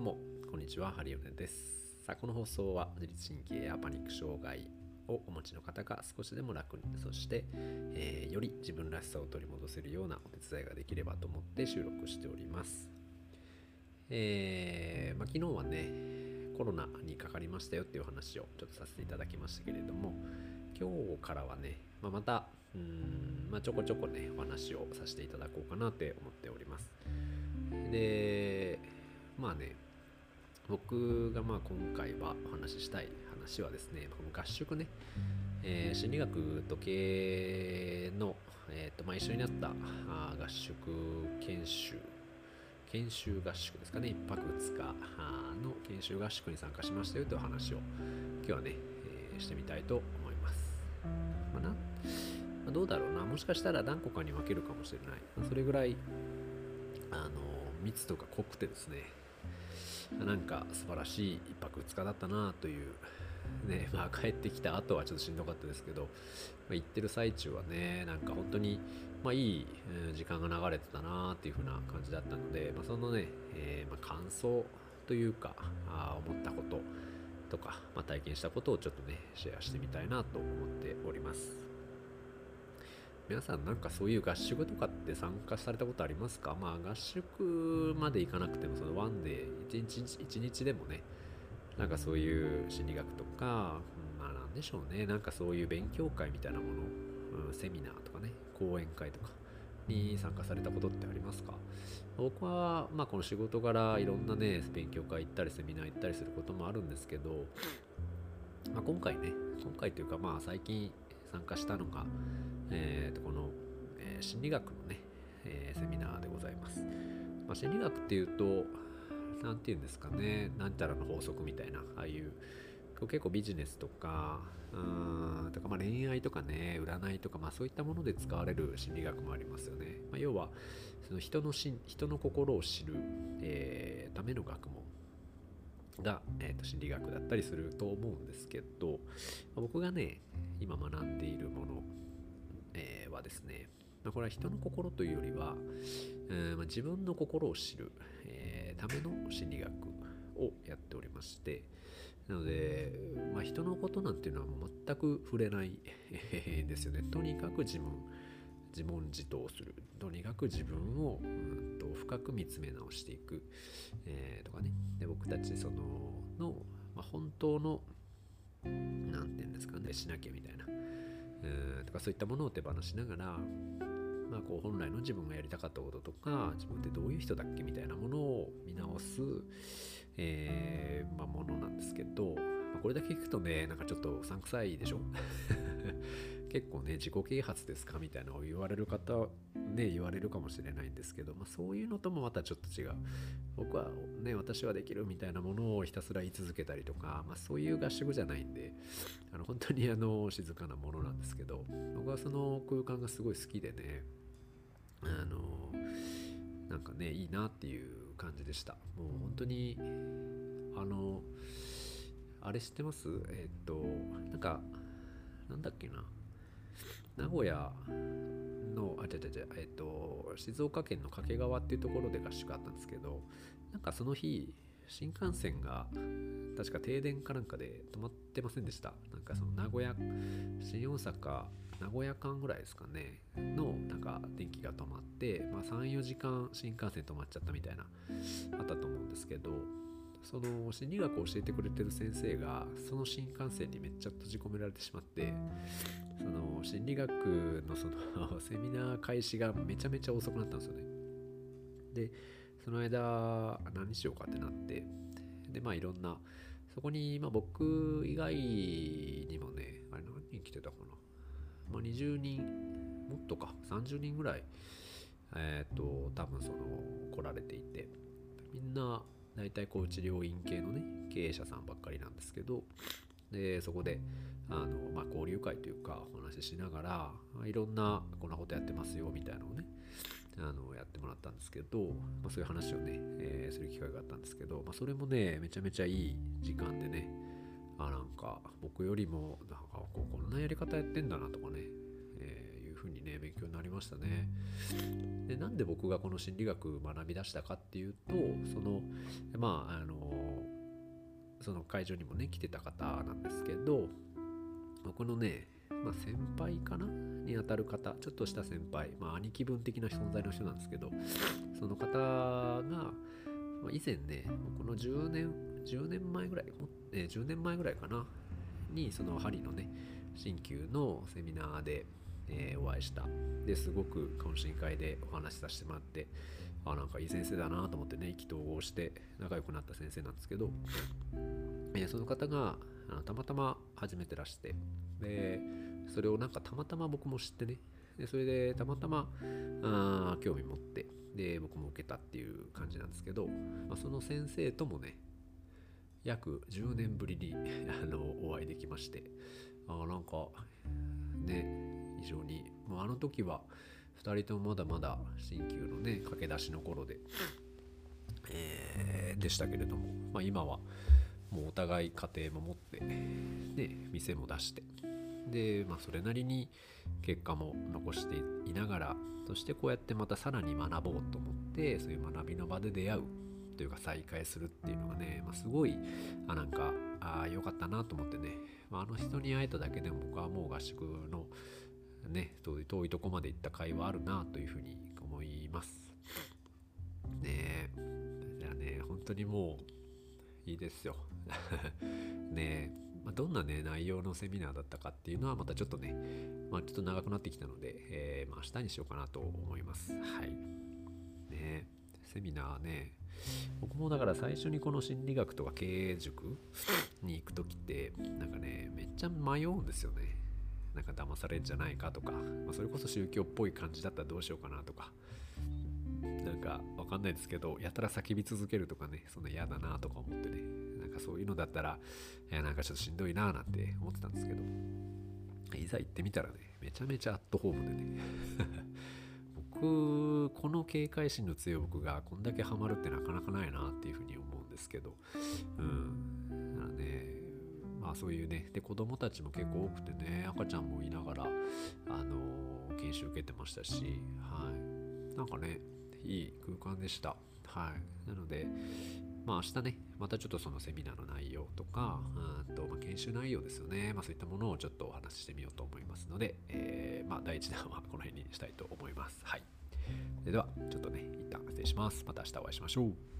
うも、こんにちは、ハリオネです。さあ、この放送は自律神経やパニック障害をお持ちの方が少しでも楽に、そして、えー、より自分らしさを取り戻せるようなお手伝いができればと思って収録しております。えー、まあ、昨日はね、コロナにかかりましたよっていう話をちょっとさせていただきましたけれども、今日からはね、まあ、また、うん、まあ、ちょこちょこね、お話をさせていただこうかなって思っております。で、まあね、僕がまあ今回はお話ししたい話はですね、この合宿ね、えー、心理学と経営の、えーとまあ、一緒になったあ合宿研修、研修合宿ですかね、1泊2日の研修合宿に参加しましたよという話を今日はね、えー、してみたいと思います。まあ、なまあ、どうだろうな、もしかしたら何個かに分けるかもしれない。それぐらいあの密度が濃くてですね、なんか素晴らしい1泊2日だったなという、ね、まあ帰ってきた後はちょっとしんどかったですけど、まあ、行ってる最中はね、なんか本当に、まあ、いい時間が流れてたなっていう風な感じだったので、まあ、そのね、えー、ま感想というか、あ思ったこととか、まあ、体験したことをちょっとね、シェアしてみたいなと思っております。皆さんなんかそういう合宿とかって参加されたことありますか？まあ合宿まで行かなくてもそのワンデー1日 ,1 日でもねなんかそういう心理学とかまあなんでしょうね。なんかそういう勉強会みたいなもの、うん、セミナーとかね講演会とかに参加されたことってありますか？僕はまあこの仕事柄いろんなね勉強会行ったりセミナー行ったりすることもあるんですけど、まあ、今回ね今回というかまあ最近参加したのがえー、心理学のね、えー、セミナーでございます。まあ、心理学っていうと、何て言うんですかね、なんたらの法則みたいな、ああいう結構ビジネスとか、うんとかまあ恋愛とかね、占いとか、まあそういったもので使われる心理学もありますよね。まあ、要は、その人のし人の心を知る、えー、ための学問が、えー、と心理学だったりすると思うんですけど、ま僕がね、今学んでいるものえー、はですね、まあ、これは人の心というよりは、え、ま、自分の心を知る、え、ための心理学をやっておりましてなので、まあ、人のことなんていうのはもう全く触れない ですよね。とにかく自分自問自答する。とにかく自分を、うんと、深く見つめ直していく、えー、とかね。で僕たちそのの、まあ、本当の何て言うんですかねしなきゃみたいなえー、とかそういったものを手放しながら、こう本来の自分がやりたかったこととか自分ってどういう人だっけみたいなものを見直す、えーまあ、ものなんですけど、まあ、これだけ聞くとねなんかちょっとうさんくさいでしょ？結構ね自己啓発ですかみたいなのを言われる方ね言われるかもしれないんですけど、まあ、そういうのともまたちょっと違う。僕はね私はできるみたいなものをひたすら言い続けたりとか、まあ、そういう合宿じゃないんであの本当にあの静かなものなんですけど僕はその空間がすごい好きでねあのなんかねいいなっていう感じでした。もう本当にあのあれ知ってます？えっとなんかなんだっけな？名古屋の、あ、違う違う違う、えっと、静岡県の掛川っていうところで合宿あったんですけど、なんかその日、新幹線が確か停電かなんかで止まってませんでした。なんかその名古屋、新大阪、名古屋間ぐらいですかね、のなんか電気が止まって、まあ3、4時間新幹線止まっちゃったみたいな、あったと思うんですけど、その心理学を教えてくれてる先生がその新幹線にめっちゃ閉じ込められてしまってその心理学のその セミナー開始がめちゃめちゃ遅くなったんですよね。でその間何しようかってなってでまあいろんなそこに、まあ、僕以外にもねあれ何人来てたかな、まあ、20人もっとか30人ぐらいえっ、ー、と多分その来られていてみんな大体こう治療院系のね経営者さんばっかりなんですけどでそこであの、まあ、交流会というかお話ししながらいろんなこんなことやってますよみたいなのをねあのやってもらったんですけど、まあ、そういう話をね、えー、する機会があったんですけど、まあ、それもねめちゃめちゃいい時間でねあなんか僕よりもなんかこうこんなやり方やってんだなとかね、えー、いうふうにね勉強になりましたね。でなんで僕がこの心理学学び出したかっていうとそのまああのその会場にもね来てた方なんですけど僕のね、まあ、先輩かなにあたる方ちょっとした先輩、まあ、兄貴分的な存在の人なんですけどその方が、まあ、以前ねこの10年10年前ぐらい、え10年前ぐらいかな。にその針のね鍼灸のセミナーで、えー、お会いした。ですごく懇親会でお話しさせてもらってあなんかいい先生だなと思ってね意気投合して仲良くなった先生なんですけど、えー、その方があのたまたま始めてらしてでそれをなんかたまたま僕も知ってねでそれでたまたまあ興味持ってで僕も受けたっていう感じなんですけど、まあ、その先生ともね約10年ぶりに あのお会いできまして。あなんかね非常に。もうあの時は2人ともまだまだ新旧のね駆け出しの頃で、えー、でしたけれども、まあ、今はもうお互い家庭も持ってで店も出して。で、まあ、それなりに結果も残していながらそしてこうやってまたさらに学ぼうと思ってそういう学びの場で出会う。というか再会するっていうのがね、まあ、すごいあなんかあ良かったなと思ってね、まあ、あの人に会えただけでも僕はもう合宿のね遠いとこまで行った会話あるなというふうに思います。ねえ。じゃあね本当にもういいですよ。ねえ。まあ、どんなね内容のセミナーだったかっていうのはまたちょっとね、まあ、ちょっと長くなってきたので、えー、まあ、明日にしようかなと思います。はい。ねセミナーね、僕もだから最初にこの心理学とか経営塾に行く時ってなんかねめっちゃ迷うんですよね。なんか騙されるんじゃないかとか、まあ、それこそ宗教っぽい感じだったらどうしようかなとか。なんかわかんないですけどやたら叫び続けるとかねそんな嫌だなとか思ってね。なんかそういうのだったらいやなんかちょっとしんどいななんて思ってたんですけど。いざ行ってみたらねめちゃめちゃアットホームでね。僕この警戒心の強い僕がこんだけハマるってなかなかないなっていうふうに思うんですけど。うん。だからねまあそういうね。で子供たちも結構多くてね赤ちゃんもいながらあの研修受けてましたし。はい。なんかねいい空間でした。はい。なのでまあ明日ね、またちょっとそのセミナーの内容とか、うんとまあ、研修内容ですよね、まあ、そういったものをちょっとお話ししてみようと思いますので、えー、まあ、第1弾はこの辺にしたいと思います。はい。それでは、ちょっとね、一旦失礼します。また明日お会いしましょう。